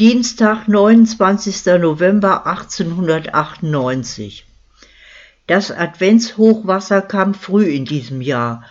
Dienstag, 29. November 1898. Das Adventshochwasser kam früh in diesem Jahr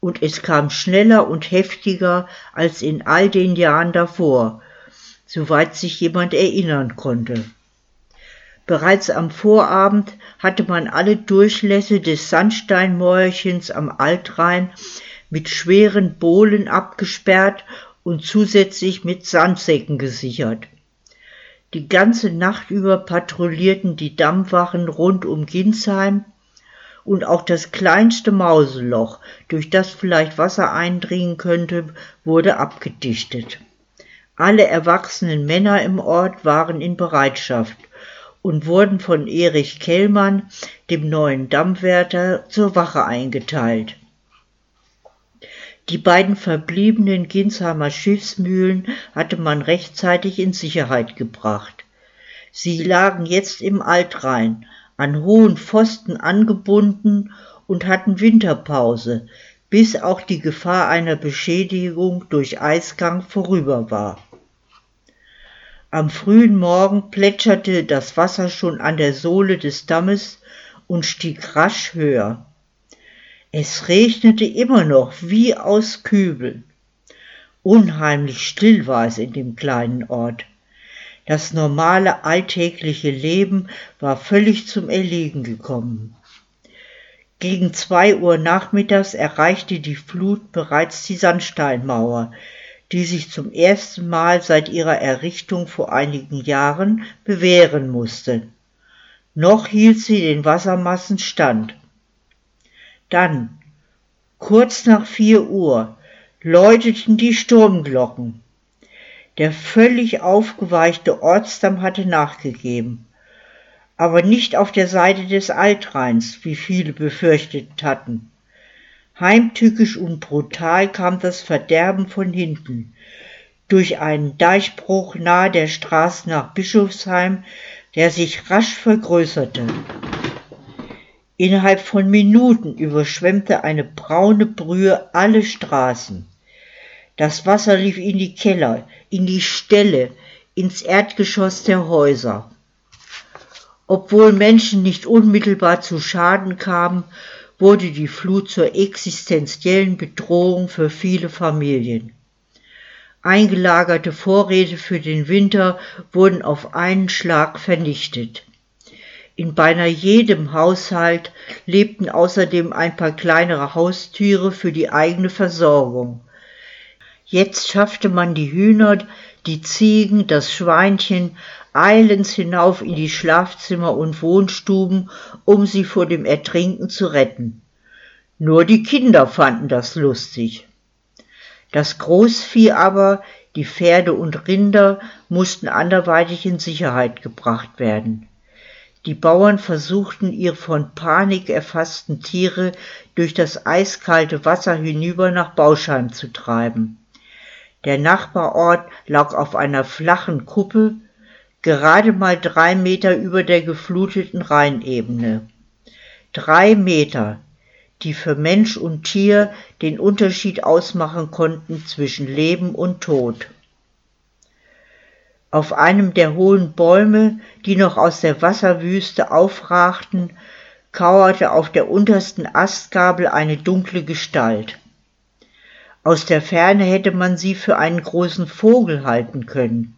und es kam schneller und heftiger als in all den Jahren davor, soweit sich jemand erinnern konnte. Bereits am Vorabend hatte man alle Durchlässe des Sandsteinmäuerchens am Altrhein mit schweren Bohlen abgesperrt und zusätzlich mit Sandsäcken gesichert. Die ganze Nacht über patrouillierten die Dammwachen rund um Ginsheim und auch das kleinste Mauseloch, durch das vielleicht Wasser eindringen könnte, wurde abgedichtet. Alle erwachsenen Männer im Ort waren in Bereitschaft und wurden von Erich Kellmann, dem neuen Dammwärter, zur Wache eingeteilt. Die beiden verbliebenen Ginsheimer Schiffsmühlen hatte man rechtzeitig in Sicherheit gebracht. Sie lagen jetzt im Altrhein, an hohen Pfosten angebunden und hatten Winterpause, bis auch die Gefahr einer Beschädigung durch Eisgang vorüber war. Am frühen Morgen plätscherte das Wasser schon an der Sohle des Dammes und stieg rasch höher. Es regnete immer noch wie aus Kübeln. Unheimlich still war es in dem kleinen Ort. Das normale alltägliche Leben war völlig zum Erliegen gekommen. Gegen zwei Uhr nachmittags erreichte die Flut bereits die Sandsteinmauer, die sich zum ersten Mal seit ihrer Errichtung vor einigen Jahren bewähren musste. Noch hielt sie den Wassermassen stand. Dann, kurz nach vier Uhr, läuteten die Sturmglocken. Der völlig aufgeweichte Ortsdamm hatte nachgegeben, aber nicht auf der Seite des Altrheins, wie viele befürchtet hatten. Heimtückisch und brutal kam das Verderben von hinten, durch einen Deichbruch nahe der Straße nach Bischofsheim, der sich rasch vergrößerte. Innerhalb von Minuten überschwemmte eine braune Brühe alle Straßen. Das Wasser lief in die Keller, in die Ställe, ins Erdgeschoss der Häuser. Obwohl Menschen nicht unmittelbar zu Schaden kamen, wurde die Flut zur existenziellen Bedrohung für viele Familien. Eingelagerte Vorräte für den Winter wurden auf einen Schlag vernichtet. In beinahe jedem Haushalt lebten außerdem ein paar kleinere Haustiere für die eigene Versorgung. Jetzt schaffte man die Hühner, die Ziegen, das Schweinchen eilends hinauf in die Schlafzimmer und Wohnstuben, um sie vor dem Ertrinken zu retten. Nur die Kinder fanden das lustig. Das Großvieh aber, die Pferde und Rinder, mussten anderweitig in Sicherheit gebracht werden. Die Bauern versuchten, ihre von Panik erfassten Tiere durch das eiskalte Wasser hinüber nach Bauschein zu treiben. Der Nachbarort lag auf einer flachen Kuppe, gerade mal drei Meter über der gefluteten Rheinebene. Drei Meter, die für Mensch und Tier den Unterschied ausmachen konnten zwischen Leben und Tod. Auf einem der hohen Bäume, die noch aus der Wasserwüste aufragten, kauerte auf der untersten Astgabel eine dunkle Gestalt. Aus der Ferne hätte man sie für einen großen Vogel halten können.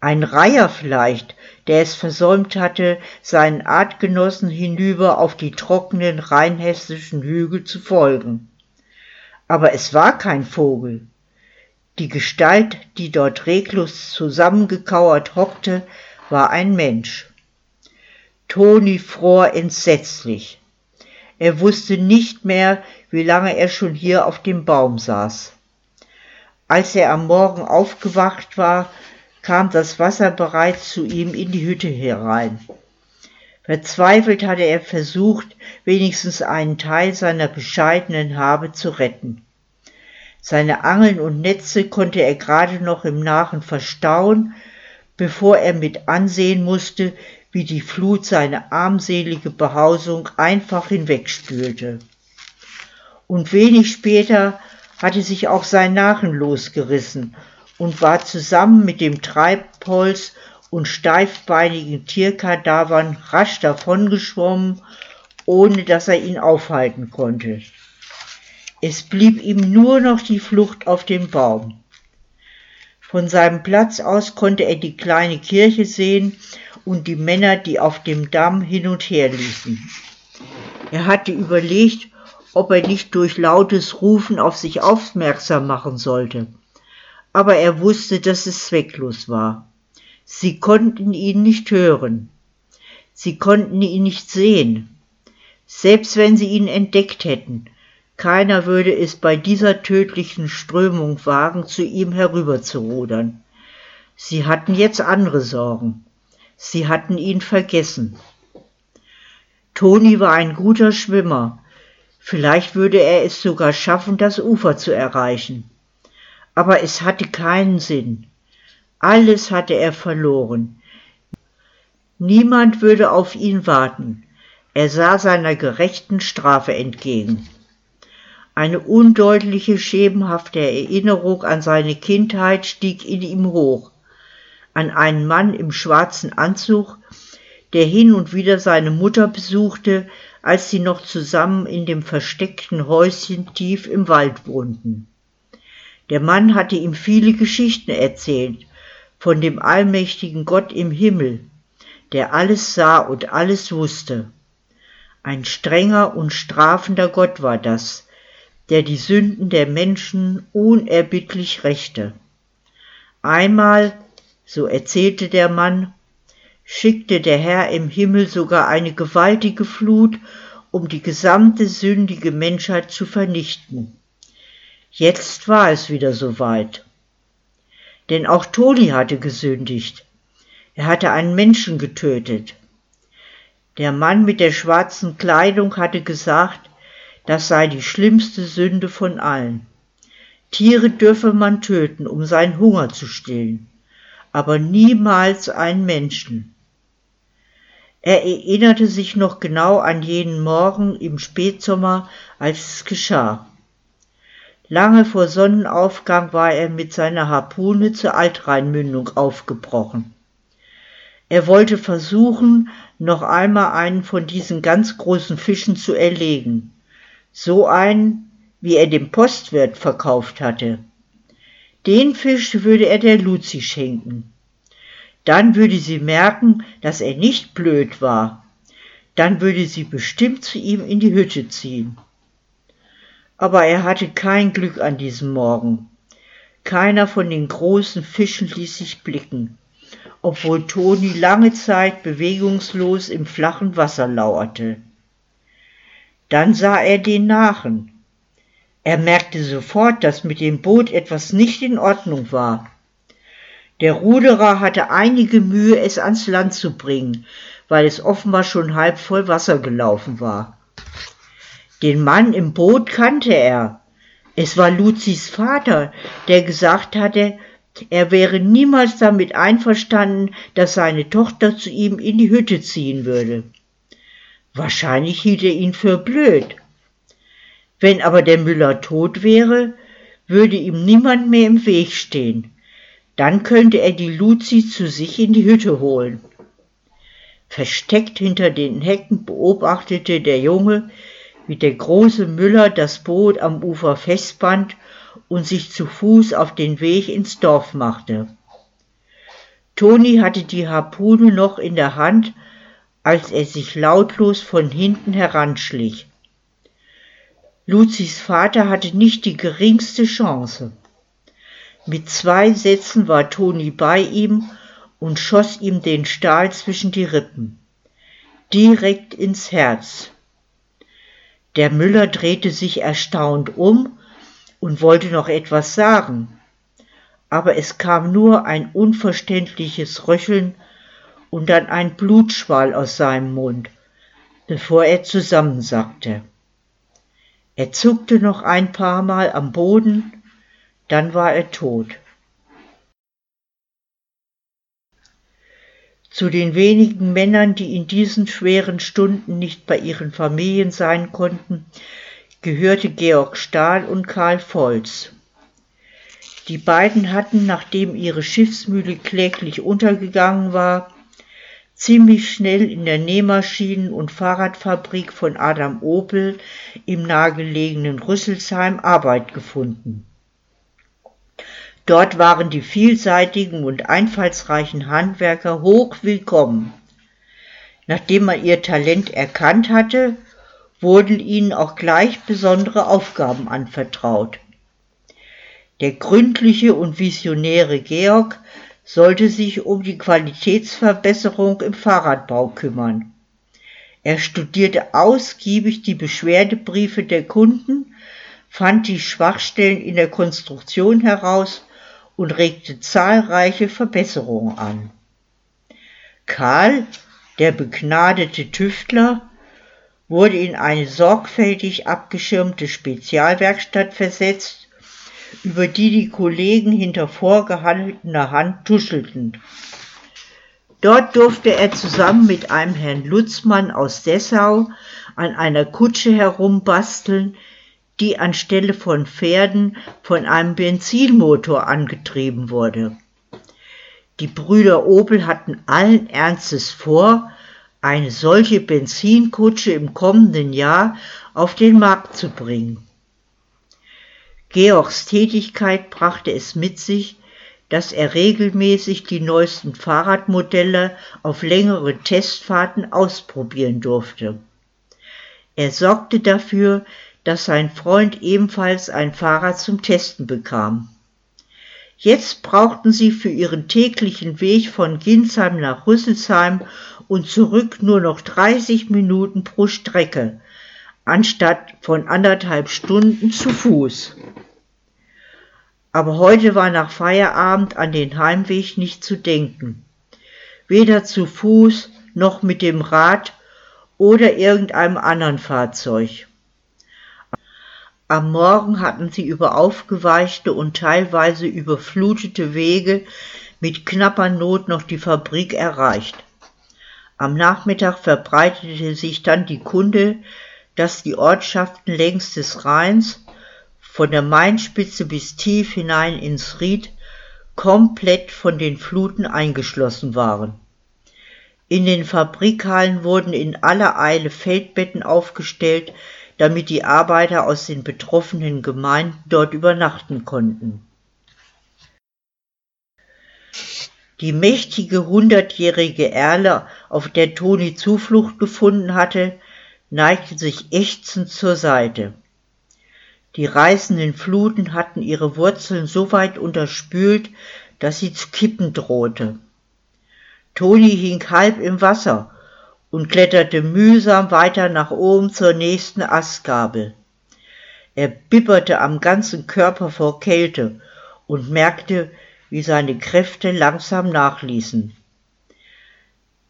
Ein Reiher vielleicht, der es versäumt hatte, seinen Artgenossen hinüber auf die trockenen rheinhessischen Hügel zu folgen. Aber es war kein Vogel. Die Gestalt, die dort reglos zusammengekauert hockte, war ein Mensch. Toni fror entsetzlich. Er wusste nicht mehr, wie lange er schon hier auf dem Baum saß. Als er am Morgen aufgewacht war, kam das Wasser bereits zu ihm in die Hütte herein. Verzweifelt hatte er versucht, wenigstens einen Teil seiner bescheidenen Habe zu retten. Seine Angeln und Netze konnte er gerade noch im Nachen verstauen, bevor er mit ansehen musste, wie die Flut seine armselige Behausung einfach hinwegspülte. Und wenig später hatte sich auch sein Nachen losgerissen und war zusammen mit dem Treibholz und steifbeinigen Tierkadavern rasch davongeschwommen, ohne dass er ihn aufhalten konnte. Es blieb ihm nur noch die Flucht auf den Baum. Von seinem Platz aus konnte er die kleine Kirche sehen und die Männer, die auf dem Damm hin und her liefen. Er hatte überlegt, ob er nicht durch lautes Rufen auf sich aufmerksam machen sollte. Aber er wusste, dass es zwecklos war. Sie konnten ihn nicht hören. Sie konnten ihn nicht sehen. Selbst wenn sie ihn entdeckt hätten, keiner würde es bei dieser tödlichen Strömung wagen, zu ihm herüberzurudern. Sie hatten jetzt andere Sorgen. Sie hatten ihn vergessen. Toni war ein guter Schwimmer. Vielleicht würde er es sogar schaffen, das Ufer zu erreichen. Aber es hatte keinen Sinn. Alles hatte er verloren. Niemand würde auf ihn warten. Er sah seiner gerechten Strafe entgegen. Eine undeutliche, schemenhafte Erinnerung an seine Kindheit stieg in ihm hoch, an einen Mann im schwarzen Anzug, der hin und wieder seine Mutter besuchte, als sie noch zusammen in dem versteckten Häuschen tief im Wald wohnten. Der Mann hatte ihm viele Geschichten erzählt, von dem allmächtigen Gott im Himmel, der alles sah und alles wusste. Ein strenger und strafender Gott war das, der die Sünden der Menschen unerbittlich rächte. Einmal, so erzählte der Mann, schickte der Herr im Himmel sogar eine gewaltige Flut, um die gesamte sündige Menschheit zu vernichten. Jetzt war es wieder soweit. Denn auch Toni hatte gesündigt. Er hatte einen Menschen getötet. Der Mann mit der schwarzen Kleidung hatte gesagt, das sei die schlimmste Sünde von allen. Tiere dürfe man töten, um seinen Hunger zu stillen, aber niemals einen Menschen. Er erinnerte sich noch genau an jenen Morgen im Spätsommer, als es geschah. Lange vor Sonnenaufgang war er mit seiner Harpune zur Altrheinmündung aufgebrochen. Er wollte versuchen, noch einmal einen von diesen ganz großen Fischen zu erlegen. So einen, wie er dem Postwirt verkauft hatte. Den Fisch würde er der Luzi schenken. Dann würde sie merken, dass er nicht blöd war. Dann würde sie bestimmt zu ihm in die Hütte ziehen aber er hatte kein Glück an diesem Morgen. Keiner von den großen Fischen ließ sich blicken, obwohl Toni lange Zeit bewegungslos im flachen Wasser lauerte. Dann sah er den Nachen. Er merkte sofort, dass mit dem Boot etwas nicht in Ordnung war. Der Ruderer hatte einige Mühe, es ans Land zu bringen, weil es offenbar schon halb voll Wasser gelaufen war. Den Mann im Boot kannte er. Es war Luzis Vater, der gesagt hatte, er wäre niemals damit einverstanden, dass seine Tochter zu ihm in die Hütte ziehen würde. Wahrscheinlich hielt er ihn für blöd. Wenn aber der Müller tot wäre, würde ihm niemand mehr im Weg stehen. Dann könnte er die Luzi zu sich in die Hütte holen. Versteckt hinter den Hecken beobachtete der Junge, wie der große Müller das Boot am Ufer festband und sich zu Fuß auf den Weg ins Dorf machte. Toni hatte die Harpune noch in der Hand, als er sich lautlos von hinten heranschlich. Luzis Vater hatte nicht die geringste Chance. Mit zwei Sätzen war Toni bei ihm und schoss ihm den Stahl zwischen die Rippen, direkt ins Herz. Der Müller drehte sich erstaunt um und wollte noch etwas sagen, aber es kam nur ein unverständliches Röcheln und dann ein Blutschwall aus seinem Mund, bevor er zusammensackte. Er zuckte noch ein paar Mal am Boden, dann war er tot. Zu den wenigen Männern, die in diesen schweren Stunden nicht bei ihren Familien sein konnten, gehörte Georg Stahl und Karl Volz. Die beiden hatten, nachdem ihre Schiffsmühle kläglich untergegangen war, ziemlich schnell in der Nähmaschinen- und Fahrradfabrik von Adam Opel im nahegelegenen Rüsselsheim Arbeit gefunden. Dort waren die vielseitigen und einfallsreichen Handwerker hoch willkommen. Nachdem man ihr Talent erkannt hatte, wurden ihnen auch gleich besondere Aufgaben anvertraut. Der gründliche und visionäre Georg sollte sich um die Qualitätsverbesserung im Fahrradbau kümmern. Er studierte ausgiebig die Beschwerdebriefe der Kunden, fand die Schwachstellen in der Konstruktion heraus und regte zahlreiche Verbesserungen an. Karl, der begnadete Tüftler, wurde in eine sorgfältig abgeschirmte Spezialwerkstatt versetzt über die die Kollegen hinter vorgehaltener Hand tuschelten. Dort durfte er zusammen mit einem Herrn Lutzmann aus Dessau an einer Kutsche herumbasteln, die anstelle von Pferden von einem Benzinmotor angetrieben wurde. Die Brüder Opel hatten allen Ernstes vor, eine solche Benzinkutsche im kommenden Jahr auf den Markt zu bringen. Georgs Tätigkeit brachte es mit sich, dass er regelmäßig die neuesten Fahrradmodelle auf längere Testfahrten ausprobieren durfte. Er sorgte dafür, dass sein Freund ebenfalls ein Fahrrad zum Testen bekam. Jetzt brauchten sie für ihren täglichen Weg von Ginsheim nach Rüsselsheim und zurück nur noch 30 Minuten pro Strecke, anstatt von anderthalb Stunden zu Fuß. Aber heute war nach Feierabend an den Heimweg nicht zu denken. Weder zu Fuß noch mit dem Rad oder irgendeinem anderen Fahrzeug. Am Morgen hatten sie über aufgeweichte und teilweise überflutete Wege mit knapper Not noch die Fabrik erreicht. Am Nachmittag verbreitete sich dann die Kunde, dass die Ortschaften längs des Rheins, von der Mainspitze bis tief hinein ins Ried, komplett von den Fluten eingeschlossen waren. In den Fabrikhallen wurden in aller Eile Feldbetten aufgestellt, damit die Arbeiter aus den betroffenen Gemeinden dort übernachten konnten. Die mächtige hundertjährige Erle, auf der Toni Zuflucht gefunden hatte, neigte sich ächzend zur Seite. Die reißenden Fluten hatten ihre Wurzeln so weit unterspült, dass sie zu kippen drohte. Toni hing halb im Wasser und kletterte mühsam weiter nach oben zur nächsten Astgabel. Er bibberte am ganzen Körper vor Kälte und merkte, wie seine Kräfte langsam nachließen.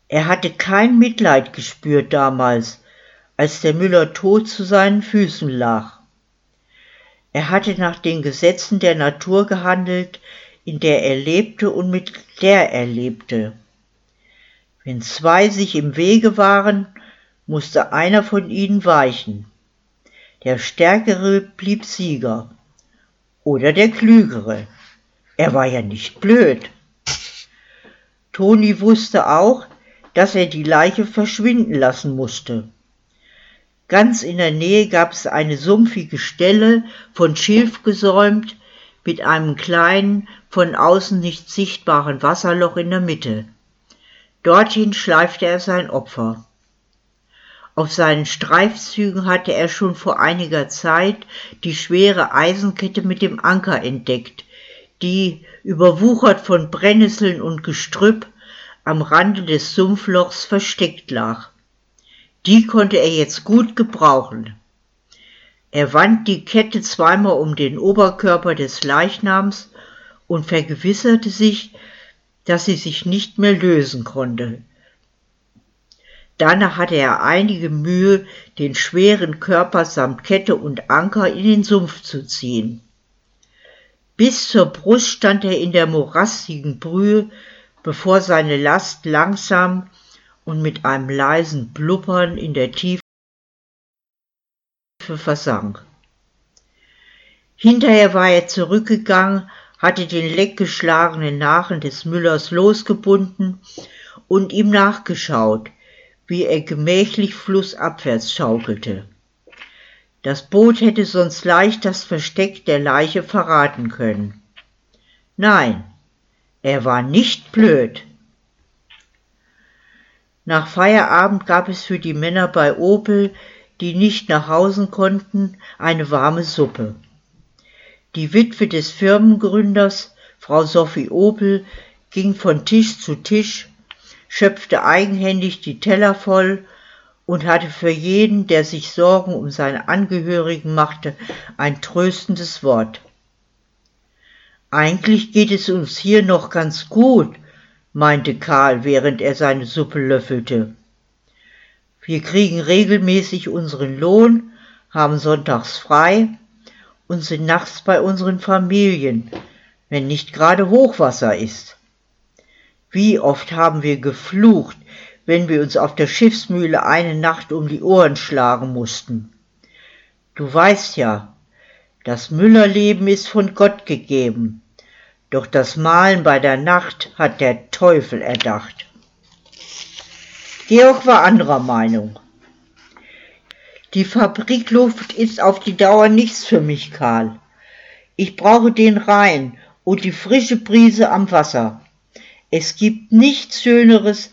Er hatte kein Mitleid gespürt damals, als der Müller tot zu seinen Füßen lag. Er hatte nach den Gesetzen der Natur gehandelt, in der er lebte und mit der er lebte. Wenn zwei sich im Wege waren, musste einer von ihnen weichen. Der Stärkere blieb Sieger. Oder der Klügere. Er war ja nicht blöd. Toni wusste auch, dass er die Leiche verschwinden lassen musste. Ganz in der Nähe gab es eine sumpfige Stelle, von Schilf gesäumt, mit einem kleinen, von außen nicht sichtbaren Wasserloch in der Mitte. Dorthin schleifte er sein Opfer. Auf seinen Streifzügen hatte er schon vor einiger Zeit die schwere Eisenkette mit dem Anker entdeckt, die, überwuchert von Brennnesseln und Gestrüpp, am Rande des Sumpflochs versteckt lag. Die konnte er jetzt gut gebrauchen. Er wand die Kette zweimal um den Oberkörper des Leichnams und vergewisserte sich, dass sie sich nicht mehr lösen konnte. Danach hatte er einige Mühe, den schweren Körper samt Kette und Anker in den Sumpf zu ziehen. Bis zur Brust stand er in der morastigen Brühe, bevor seine Last langsam und mit einem leisen Blubbern in der Tiefe versank. Hinterher war er zurückgegangen, hatte den leckgeschlagenen Nachen des Müllers losgebunden und ihm nachgeschaut, wie er gemächlich flussabwärts schaukelte. Das Boot hätte sonst leicht das Versteck der Leiche verraten können. Nein, er war nicht blöd. Nach Feierabend gab es für die Männer bei Opel, die nicht nach Hause konnten, eine warme Suppe. Die Witwe des Firmengründers, Frau Sophie Opel, ging von Tisch zu Tisch, schöpfte eigenhändig die Teller voll und hatte für jeden, der sich Sorgen um seine Angehörigen machte, ein tröstendes Wort. Eigentlich geht es uns hier noch ganz gut, meinte Karl, während er seine Suppe löffelte. Wir kriegen regelmäßig unseren Lohn, haben sonntags frei und sind nachts bei unseren Familien, wenn nicht gerade Hochwasser ist. Wie oft haben wir geflucht, wenn wir uns auf der Schiffsmühle eine Nacht um die Ohren schlagen mussten. Du weißt ja, das Müllerleben ist von Gott gegeben, doch das Malen bei der Nacht hat der Teufel erdacht. Georg war anderer Meinung. Die Fabrikluft ist auf die Dauer nichts für mich, Karl. Ich brauche den Rhein und die frische Brise am Wasser. Es gibt nichts Schöneres,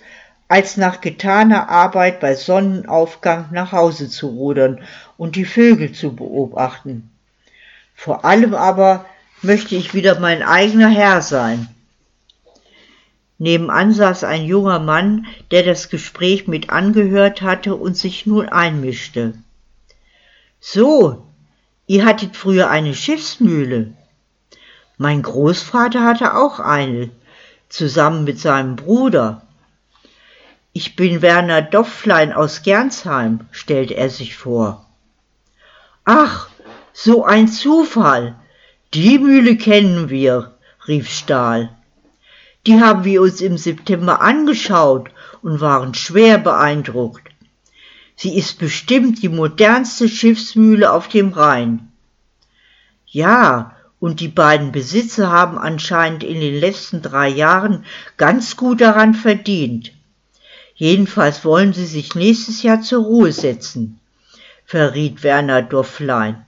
als nach getaner Arbeit bei Sonnenaufgang nach Hause zu rudern und die Vögel zu beobachten. Vor allem aber möchte ich wieder mein eigener Herr sein. Nebenan saß ein junger Mann, der das Gespräch mit angehört hatte und sich nun einmischte. So, ihr hattet früher eine Schiffsmühle. Mein Großvater hatte auch eine, zusammen mit seinem Bruder. Ich bin Werner Dofflein aus Gernsheim, stellte er sich vor. Ach, so ein Zufall. Die Mühle kennen wir, rief Stahl. Die haben wir uns im September angeschaut und waren schwer beeindruckt. Sie ist bestimmt die modernste Schiffsmühle auf dem Rhein. Ja, und die beiden Besitzer haben anscheinend in den letzten drei Jahren ganz gut daran verdient. Jedenfalls wollen sie sich nächstes Jahr zur Ruhe setzen, verriet Werner Dofflein.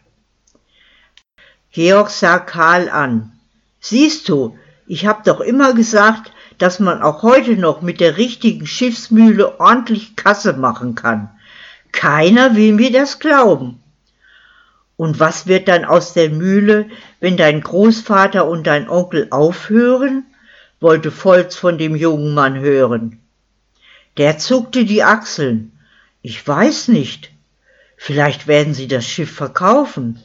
Georg sah Karl an. Siehst du, ich hab doch immer gesagt, dass man auch heute noch mit der richtigen Schiffsmühle ordentlich Kasse machen kann. Keiner will mir das glauben. Und was wird dann aus der Mühle, wenn dein Großvater und dein Onkel aufhören? wollte Volz von dem jungen Mann hören. Der zuckte die Achseln. Ich weiß nicht. Vielleicht werden sie das Schiff verkaufen.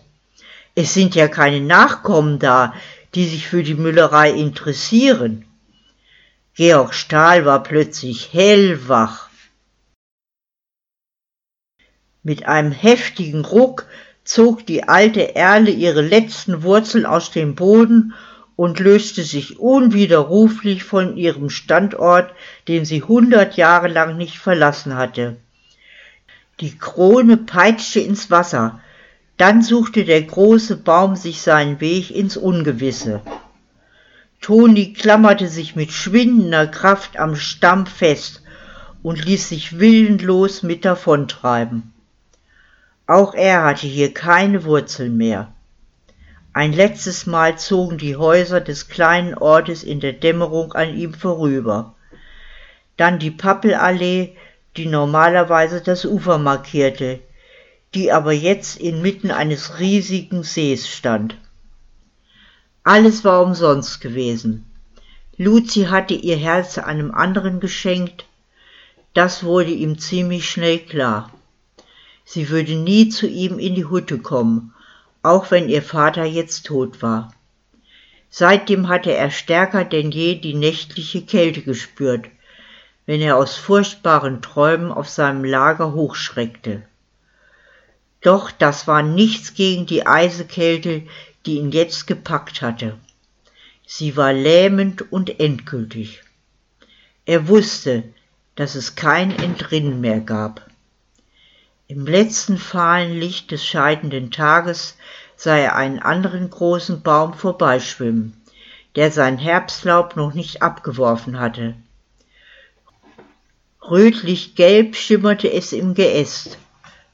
Es sind ja keine Nachkommen da, die sich für die Müllerei interessieren. Georg Stahl war plötzlich hellwach. Mit einem heftigen Ruck zog die alte Erle ihre letzten Wurzeln aus dem Boden und löste sich unwiderruflich von ihrem Standort, den sie hundert Jahre lang nicht verlassen hatte. Die Krone peitschte ins Wasser, dann suchte der große Baum sich seinen Weg ins Ungewisse. Toni klammerte sich mit schwindender Kraft am Stamm fest und ließ sich willenlos mit davontreiben. Auch er hatte hier keine Wurzeln mehr. Ein letztes Mal zogen die Häuser des kleinen Ortes in der Dämmerung an ihm vorüber. Dann die Pappelallee, die normalerweise das Ufer markierte, die aber jetzt inmitten eines riesigen Sees stand. Alles war umsonst gewesen. Luzi hatte ihr Herz einem anderen geschenkt, das wurde ihm ziemlich schnell klar. Sie würde nie zu ihm in die Hütte kommen, auch wenn ihr Vater jetzt tot war. Seitdem hatte er stärker denn je die nächtliche Kälte gespürt, wenn er aus furchtbaren Träumen auf seinem Lager hochschreckte. Doch das war nichts gegen die Eisekälte, die ihn jetzt gepackt hatte. Sie war lähmend und endgültig. Er wusste, dass es kein Entrinnen mehr gab. Im letzten fahlen Licht des scheidenden Tages sah er einen anderen großen Baum vorbeischwimmen, der sein Herbstlaub noch nicht abgeworfen hatte. Rötlich-gelb schimmerte es im Geäst.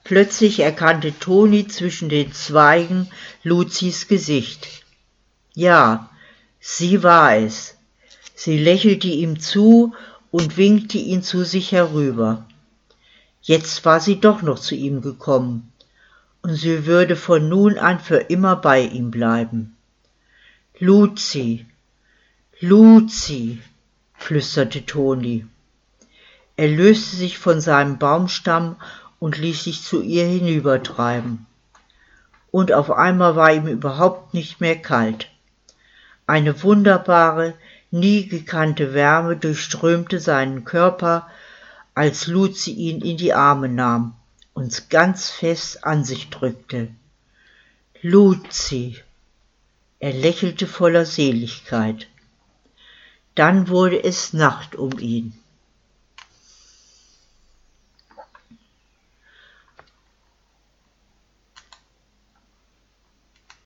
Plötzlich erkannte Toni zwischen den Zweigen Luzis Gesicht. Ja, sie war es. Sie lächelte ihm zu und winkte ihn zu sich herüber. Jetzt war sie doch noch zu ihm gekommen, und sie würde von nun an für immer bei ihm bleiben. Luzi, Luzi, flüsterte Toni. Er löste sich von seinem Baumstamm und ließ sich zu ihr hinübertreiben. Und auf einmal war ihm überhaupt nicht mehr kalt. Eine wunderbare, nie gekannte Wärme durchströmte seinen Körper, als Luzi ihn in die Arme nahm und ganz fest an sich drückte. Luzi. Er lächelte voller Seligkeit. Dann wurde es Nacht um ihn.